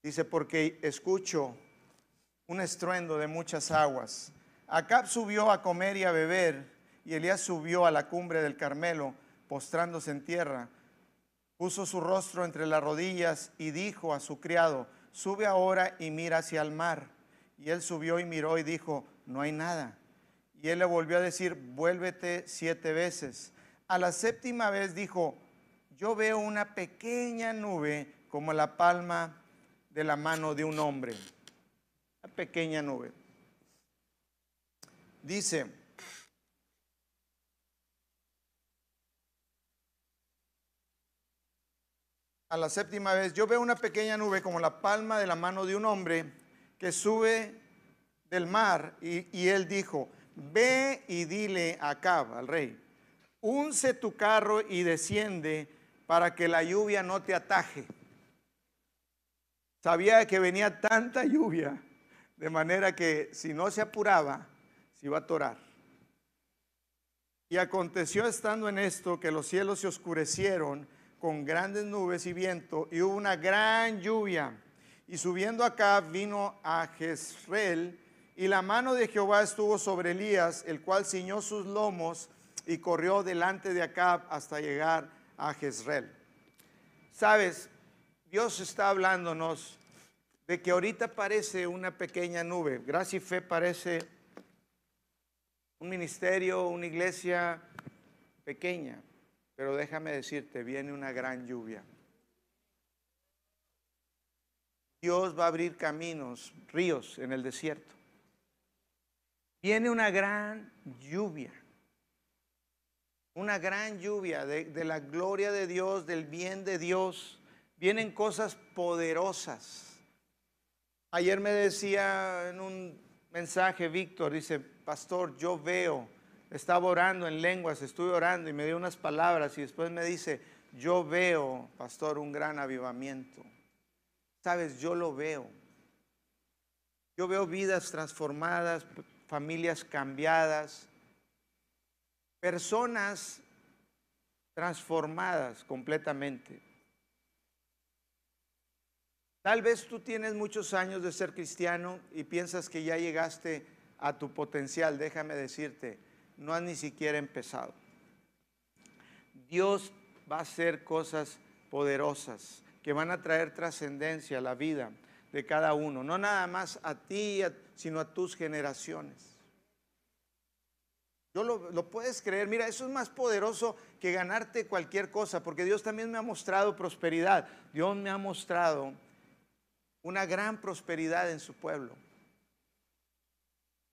Dice, porque escucho un estruendo de muchas aguas. Acab subió a comer y a beber, y Elías subió a la cumbre del Carmelo, postrándose en tierra puso su rostro entre las rodillas y dijo a su criado, sube ahora y mira hacia el mar. Y él subió y miró y dijo, no hay nada. Y él le volvió a decir, vuélvete siete veces. A la séptima vez dijo, yo veo una pequeña nube como la palma de la mano de un hombre. Una pequeña nube. Dice, a la séptima vez, yo veo una pequeña nube como la palma de la mano de un hombre que sube del mar y, él dijo, ve y dile a Acab, al rey, unce tu carro y desciende para que la lluvia no te ataje. Sabía que venía tanta lluvia, de manera que si no se apuraba, se iba a atorar. Y aconteció estando en esto que los cielos se oscurecieron con grandes nubes y viento, y hubo una gran lluvia. Y subiendo acá vino a Jezreel, y la mano de Jehová estuvo sobre Elías, el cual ciñó sus lomos y corrió delante de Acab hasta llegar a Jezreel. Sabes, Dios está hablándonos de que ahorita parece una pequeña nube. Gracia y fe parece un ministerio, una iglesia pequeña. Pero déjame decirte, viene una gran lluvia. Dios va a abrir caminos, ríos en el desierto. Viene una gran lluvia. Una gran lluvia de, la gloria de Dios, del bien de Dios. Vienen cosas poderosas. Ayer me decía en un mensaje Víctor, dice, pastor, yo veo estaba orando en lenguas, estuve orando y me dio unas palabras y después me dice, yo veo, pastor, un gran avivamiento. Sabes, yo lo veo. Yo veo vidas transformadas, familias cambiadas, personas transformadas completamente. Tal vez tú tienes muchos años de ser cristiano y piensas que ya llegaste a tu potencial. Déjame decirte, no has ni siquiera empezado. Dios va a hacer cosas poderosas que van a traer trascendencia a la vida de cada uno, no nada más a ti, sino a tus generaciones. Yo lo, lo, puedes creer, mira, eso es más poderoso que ganarte cualquier cosa, porque Dios también me ha mostrado prosperidad, Dios me ha mostrado una gran prosperidad en su pueblo.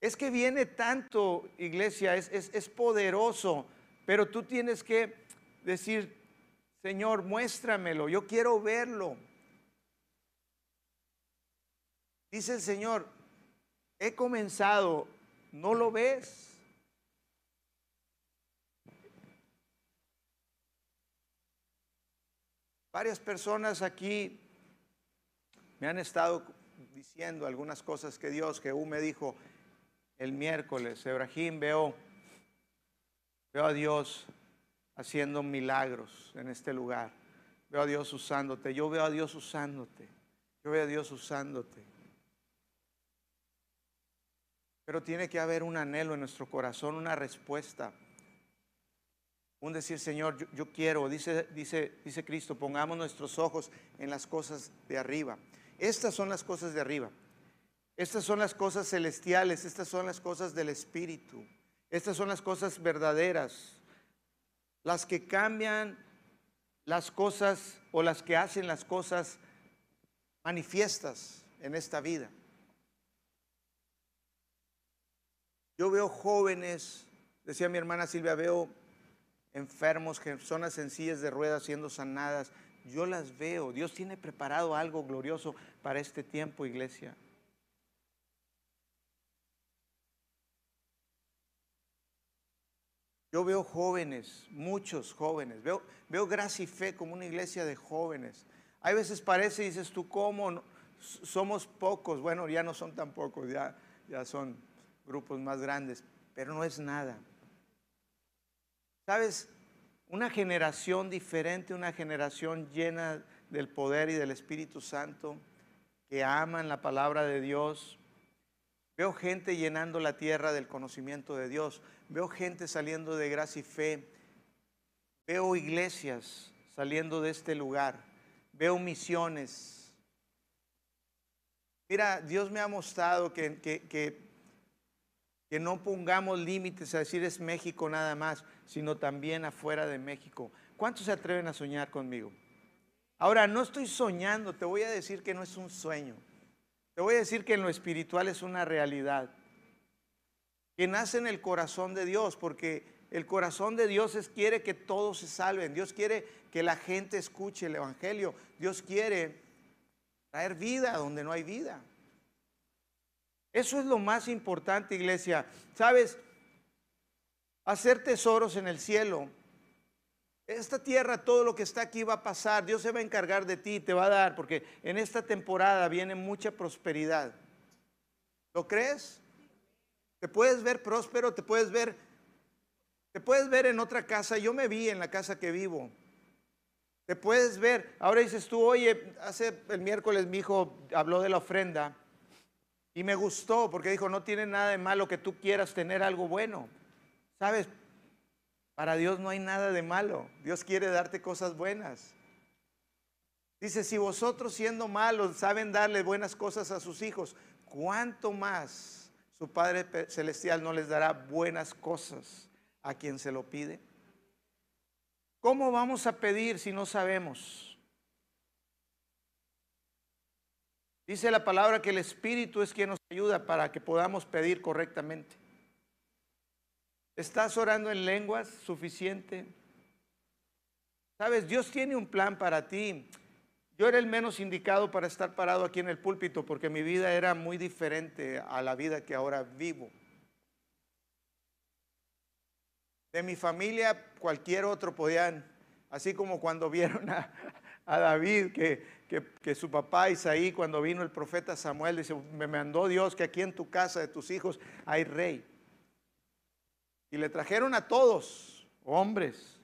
Es que viene tanto, iglesia, es, es, poderoso, pero tú tienes que decir, Señor, muéstramelo, yo quiero verlo. Dice el Señor, he comenzado, ¿no lo ves? Varias personas aquí me han estado diciendo algunas cosas que Dios, que U me dijo, el miércoles, Ebrahim, veo, veo a Dios haciendo milagros en este lugar. Veo a Dios usándote. Yo veo a Dios usándote. Yo veo a Dios usándote. Pero tiene que haber un anhelo en nuestro corazón, una respuesta. Un decir, Señor, yo, yo, quiero, dice, dice, dice Cristo, pongamos nuestros ojos en las cosas de arriba. Estas son las cosas de arriba. Estas son las cosas celestiales, estas son las cosas del Espíritu, estas son las cosas verdaderas, las que cambian las cosas o las que hacen las cosas manifiestas en esta vida. Yo veo jóvenes, decía mi hermana Silvia, veo enfermos, personas sencillas de ruedas siendo sanadas. Yo las veo. Dios tiene preparado algo glorioso para este tiempo, iglesia. Yo veo jóvenes, muchos jóvenes. Veo, veo gracia y fe como una iglesia de jóvenes. Hay veces parece, dices tú, ¿cómo? Somos pocos. Bueno, ya no son tan pocos, ya, ya son grupos más grandes, pero no es nada. ¿Sabes? Una generación diferente, una generación llena del poder y del Espíritu Santo, que aman la palabra de Dios. Veo gente llenando la tierra del conocimiento de Dios. Veo gente saliendo de gracia y fe. Veo iglesias saliendo de este lugar. Veo misiones. Mira, Dios me ha mostrado que, que que no pongamos límites a decir es México nada más, sino también afuera de México. ¿Cuántos se atreven a soñar conmigo? Ahora, no estoy soñando, te voy a decir que no es un sueño. Te voy a decir que en lo espiritual es una realidad. Que nace en el corazón de Dios, porque el corazón de Dios es, quiere que todos se salven. Dios quiere que la gente escuche el Evangelio. Dios quiere traer vida donde no hay vida. Eso es lo más importante, iglesia. ¿Sabes? Hacer tesoros en el cielo. Esta tierra, todo lo que está aquí va a pasar. Dios se va a encargar de ti, te va a dar, porque en esta temporada viene mucha prosperidad. ¿Lo crees? Te puedes ver próspero, te puedes ver, te puedes ver en otra casa. Yo me vi en la casa que vivo. Te puedes ver. Ahora dices tú, oye, hace el miércoles mi hijo habló de la ofrenda. Y me gustó porque dijo, no tiene nada de malo que tú quieras tener algo bueno. ¿Sabes? Para Dios no hay nada de malo. Dios quiere darte cosas buenas. Dice, si vosotros siendo malos saben darle buenas cosas a sus hijos, ¿cuánto más su Padre Celestial no les dará buenas cosas a quien se lo pide? ¿Cómo vamos a pedir si no sabemos? Dice la palabra que el Espíritu es quien nos ayuda para que podamos pedir correctamente. ¿Estás orando en lenguas suficiente? Sabes, Dios tiene un plan para ti. Yo era el menos indicado para estar parado aquí en el púlpito porque mi vida era muy diferente a la vida que ahora vivo. De mi familia, cualquier otro podían, así como cuando vieron a, a David que que, su papá Isaí, cuando vino el profeta Samuel, dice, me mandó Dios que aquí en tu casa de tus hijos hay rey. Y le trajeron a todos, hombres,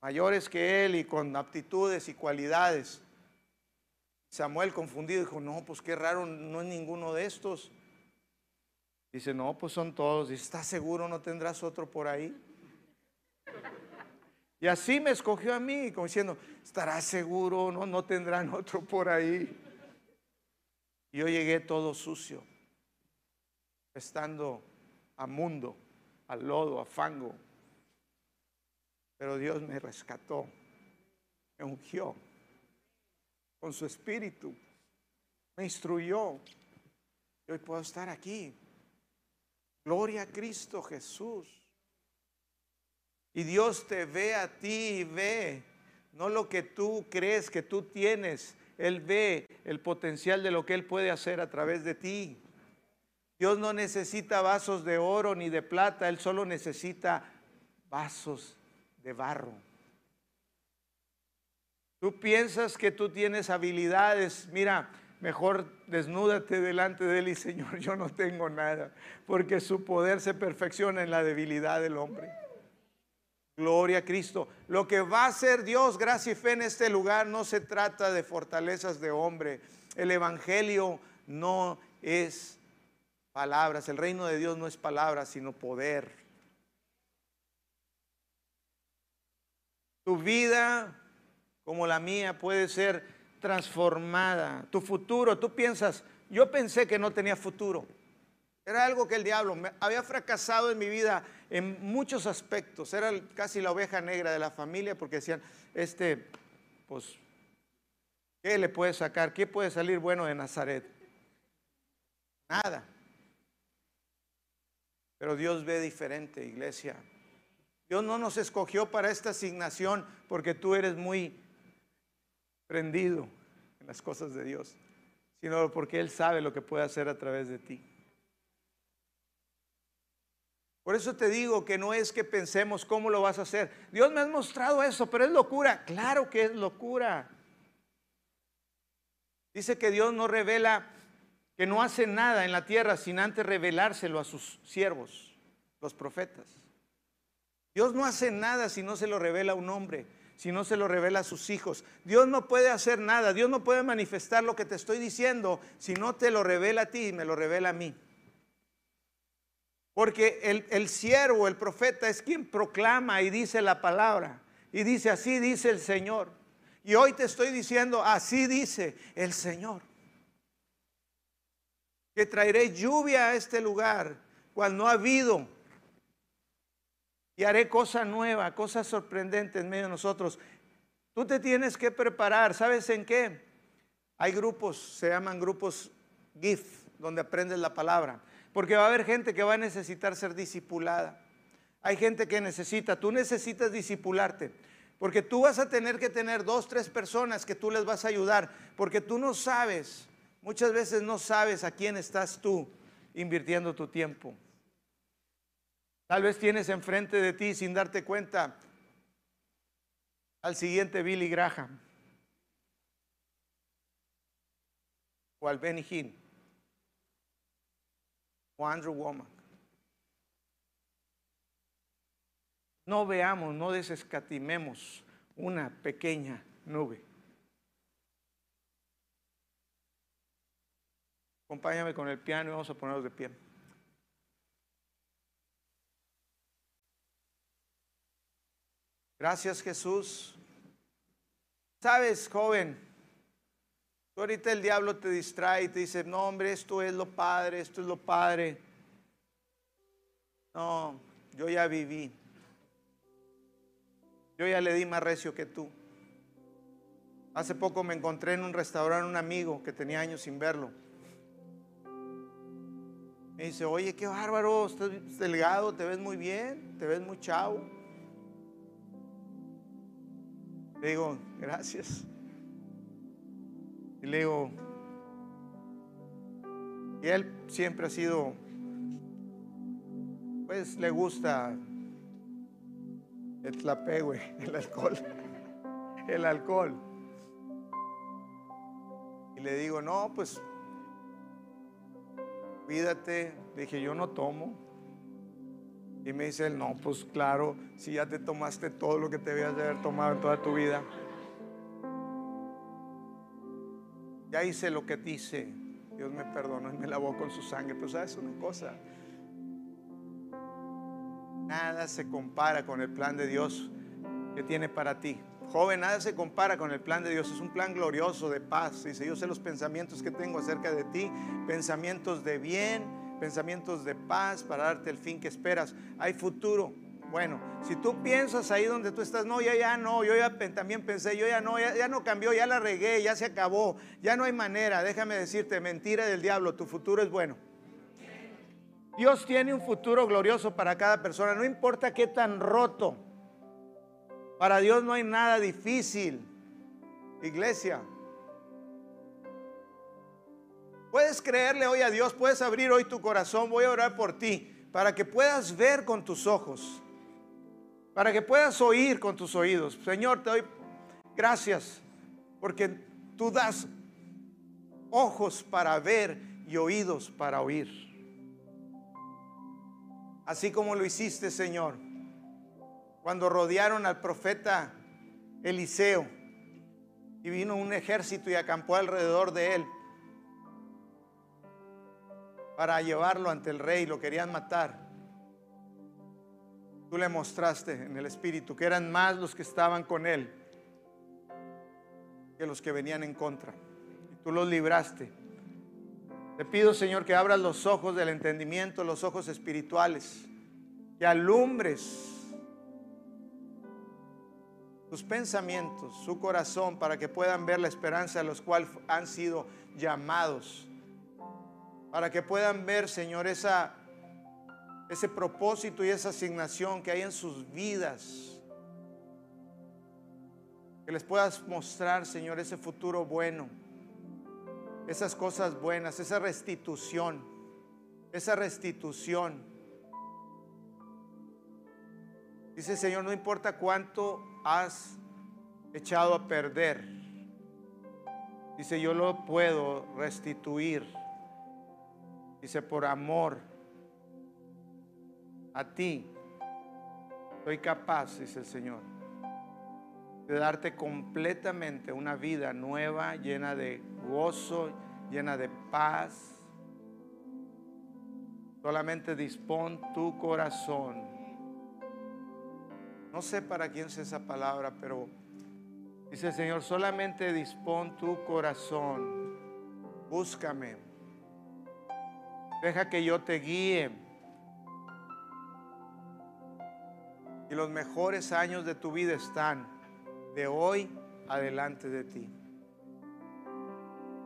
mayores que él y con aptitudes y cualidades. Samuel confundido dijo, no, pues qué raro, no es ninguno de estos. Dice, no, pues son todos. Dice, ¿estás seguro no tendrás otro por ahí? Y así me escogió a mí, como diciendo, ¿estará seguro? No, no tendrán otro por ahí. Y yo llegué todo sucio, estando a mundo, al lodo, a fango. Pero Dios me rescató, me ungió con su espíritu, me instruyó. Y hoy puedo estar aquí. Gloria a Cristo Jesús. Y Dios te ve a ti y ve, no lo que tú crees que tú tienes. Él ve el potencial de lo que Él puede hacer a través de ti. Dios no necesita vasos de oro ni de plata, Él solo necesita vasos de barro. Tú piensas que tú tienes habilidades, mira, mejor desnúdate delante de Él y Señor, yo no tengo nada, porque su poder se perfecciona en la debilidad del hombre. Gloria a Cristo. Lo que va a hacer Dios, gracia y fe en este lugar, no se trata de fortalezas de hombre. El Evangelio no es palabras. El reino de Dios no es palabras, sino poder. Tu vida, como la mía, puede ser transformada. Tu futuro, tú piensas, yo pensé que no tenía futuro. Era algo que el diablo había fracasado en mi vida en muchos aspectos. Era casi la oveja negra de la familia porque decían, este, pues, ¿qué le puede sacar? ¿Qué puede salir bueno de Nazaret? Nada. Pero Dios ve diferente, iglesia. Dios no nos escogió para esta asignación porque tú eres muy prendido en las cosas de Dios, sino porque Él sabe lo que puede hacer a través de ti. Por eso te digo que no es que pensemos cómo lo vas a hacer. Dios me ha mostrado eso, pero es locura. Claro que es locura. Dice que Dios no revela, que no hace nada en la tierra sin antes revelárselo a sus siervos, los profetas. Dios no hace nada si no se lo revela a un hombre, si no se lo revela a sus hijos. Dios no puede hacer nada, Dios no puede manifestar lo que te estoy diciendo si no te lo revela a ti y me lo revela a mí. Porque el, el siervo, el profeta, es quien proclama y dice la palabra. Y dice, así dice el Señor. Y hoy te estoy diciendo, así dice el Señor. Que traeré lluvia a este lugar cual no ha habido. Y haré cosa nueva, cosa sorprendente en medio de nosotros. Tú te tienes que preparar. ¿Sabes en qué? Hay grupos, se llaman grupos GIF, donde aprendes la palabra. Porque va a haber gente que va a necesitar ser discipulada. Hay gente que necesita, tú necesitas discipularte. Porque tú vas a tener que tener dos, tres personas que tú les vas a ayudar. Porque tú no sabes, muchas veces no sabes a quién estás tú invirtiendo tu tiempo. Tal vez tienes enfrente de ti sin darte cuenta al siguiente Billy Graham o al Benny Hinn o Andrew Womack. No veamos, no desescatimemos una pequeña nube. Acompáñame con el piano y vamos a ponernos de pie. Gracias Jesús. Sabes, joven, tú ahorita el diablo te distrae y te dice, no hombre, esto es lo padre, esto es lo padre. No, yo ya viví. Yo ya le di más recio que tú. Hace poco me encontré en un restaurante un amigo que tenía años sin verlo. Me dice, oye, qué bárbaro, estás delgado, te ves muy bien, te ves muy chavo. Le digo, gracias. Y le digo, y él siempre ha sido, pues le gusta el tlapé, el alcohol, el alcohol. Y le digo, no, pues, cuídate. Dije, yo no tomo. Y me dice él, no, pues claro, si ya te tomaste todo lo que te debías de haber tomado en toda tu vida. Ya hice lo que dice. Dios me perdonó y me lavó con su sangre. Pero sabes una cosa, nada se compara con el plan de Dios que tiene para ti. Joven, nada se compara con el plan de Dios. Es un plan glorioso de paz. Dice, yo sé los pensamientos que tengo acerca de ti, pensamientos de bien pensamientos de paz para darte el fin que esperas. Hay futuro. Bueno, si tú piensas ahí donde tú estás, no, ya, ya no, yo ya también pensé, yo ya no, ya, ya no cambió, ya la regué, ya se acabó, ya no hay manera. Déjame decirte, mentira del diablo, tu futuro es bueno. Dios tiene un futuro glorioso para cada persona, no importa qué tan roto. Para Dios no hay nada difícil. Iglesia, Puedes creerle hoy a Dios, puedes abrir hoy tu corazón, voy a orar por ti, para que puedas ver con tus ojos, para que puedas oír con tus oídos. Señor, te doy gracias porque tú das ojos para ver y oídos para oír. Así como lo hiciste, Señor, cuando rodearon al profeta Eliseo y vino un ejército y acampó alrededor de él para llevarlo ante el rey, lo querían matar. Tú le mostraste en el Espíritu que eran más los que estaban con él que los que venían en contra. Y tú los libraste. Te pido, Señor, que abras los ojos del entendimiento, los ojos espirituales, que alumbres sus pensamientos, su corazón, para que puedan ver la esperanza a los cuales han sido llamados para que puedan ver, Señor, ese propósito y esa asignación que hay en sus vidas. Que les puedas mostrar, Señor, ese futuro bueno, esas cosas buenas, esa restitución, esa restitución. Dice Señor, no importa cuánto has echado a perder. Dice, yo lo puedo restituir. Dice, por amor a ti, soy capaz, dice el Señor, de darte completamente una vida nueva, llena de gozo, llena de paz. Solamente dispón tu corazón. No sé para quién es esa palabra, pero dice el Señor, solamente dispón tu corazón. Búscame. Deja que yo te guíe. Y los mejores años de tu vida están de hoy adelante de ti.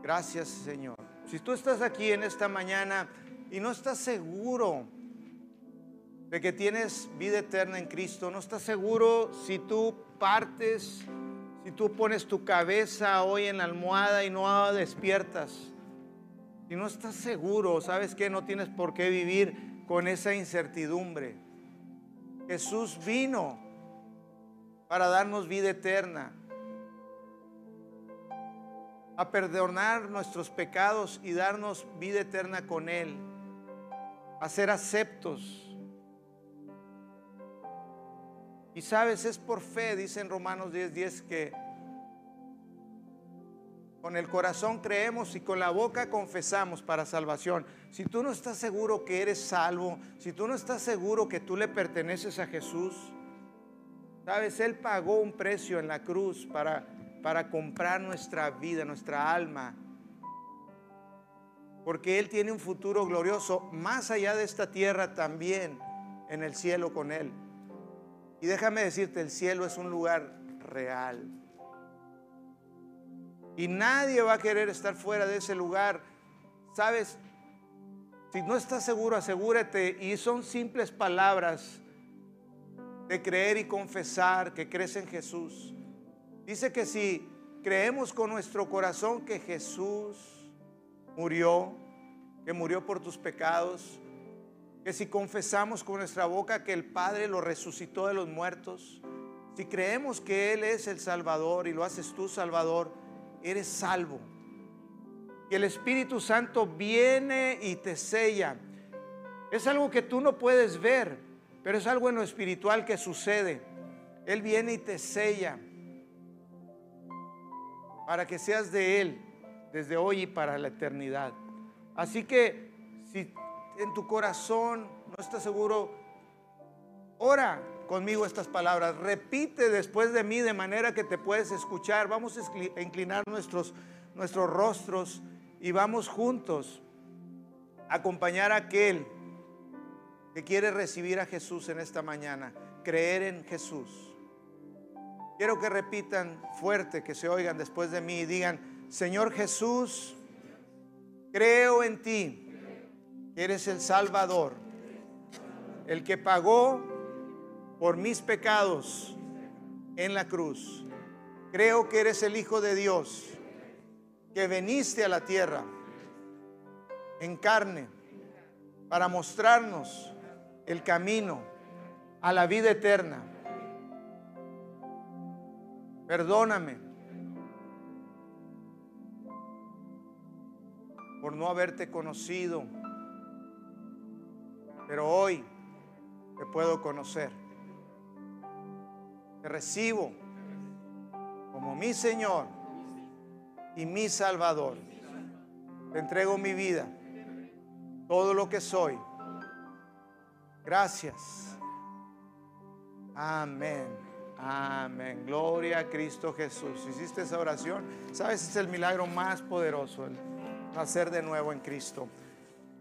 Gracias Señor. Si tú estás aquí en esta mañana y no estás seguro de que tienes vida eterna en Cristo, no estás seguro si tú partes, si tú pones tu cabeza hoy en la almohada y no despiertas, si no estás seguro, sabes que no tienes por qué vivir con esa incertidumbre. Jesús vino para darnos vida eterna, a perdonar nuestros pecados y darnos vida eterna con Él, a ser aceptos. Y sabes, es por fe, dice en Romanos 10:10 10, que con el corazón creemos y con la boca confesamos para salvación. Si tú no estás seguro que eres salvo, si tú no estás seguro que tú le perteneces a Jesús, sabes, Él pagó un precio en la cruz para, para comprar nuestra vida, nuestra alma. Porque Él tiene un futuro glorioso más allá de esta tierra también, en el cielo con Él. Y déjame decirte, el cielo es un lugar real. Y nadie va a querer estar fuera de ese lugar. ¿Sabes? Si no estás seguro, asegúrate. Y son simples palabras de creer y confesar que crees en Jesús. Dice que si creemos con nuestro corazón que Jesús murió, que murió por tus pecados, que si confesamos con nuestra boca que el Padre lo resucitó de los muertos, si creemos que Él es el Salvador y lo haces tú Salvador, eres salvo. Y el Espíritu Santo viene y te sella. Es algo que tú no puedes ver, pero es algo en lo espiritual que sucede. Él viene y te sella para que seas de Él desde hoy y para la eternidad. Así que si en tu corazón no estás seguro, ora conmigo estas palabras. Repite después de mí de manera que te puedes escuchar. Vamos a inclinar nuestros, nuestros rostros y vamos juntos a acompañar a aquel que quiere recibir a Jesús en esta mañana, creer en Jesús. Quiero que repitan fuerte, que se oigan después de mí y digan, Señor Jesús, creo en ti, eres el Salvador, el que pagó por mis pecados en la cruz. Creo que eres el Hijo de Dios, que veniste a la tierra en carne para mostrarnos el camino a la vida eterna. Perdóname por no haberte conocido, pero hoy te puedo conocer. Te recibo como mi Señor y mi Salvador. Te entrego mi vida, todo lo que soy. Gracias. Amén. Amén. Gloria a Cristo Jesús. Hiciste esa oración. Sabes, es el milagro más poderoso, el nacer de nuevo en Cristo.